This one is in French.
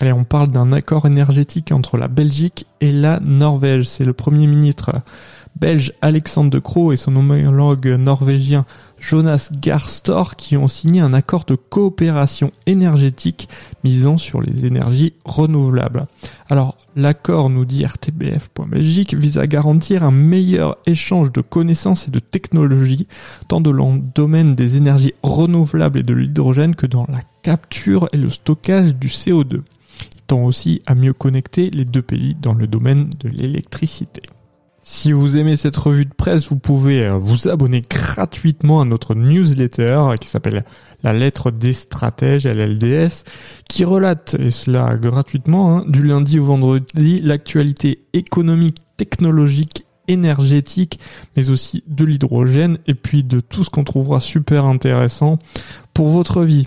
Allez, on parle d'un accord énergétique entre la Belgique et la Norvège. C'est le Premier ministre belge Alexandre De Croo et son homologue norvégien Jonas Gahr Store qui ont signé un accord de coopération énergétique misant sur les énergies renouvelables. Alors, l'accord, nous dit RTBF.Belgique, vise à garantir un meilleur échange de connaissances et de technologies, tant dans le domaine des énergies renouvelables et de l'hydrogène que dans la capture et le stockage du CO2. Tend aussi à mieux connecter les deux pays dans le domaine de l'électricité. Si vous aimez cette revue de presse, vous pouvez euh, vous abonner gratuitement à notre newsletter qui s'appelle La lettre des stratèges, LLDS, qui relate, et cela gratuitement, hein, du lundi au vendredi, l'actualité économique, technologique, énergétique, mais aussi de l'hydrogène, et puis de tout ce qu'on trouvera super intéressant pour votre vie.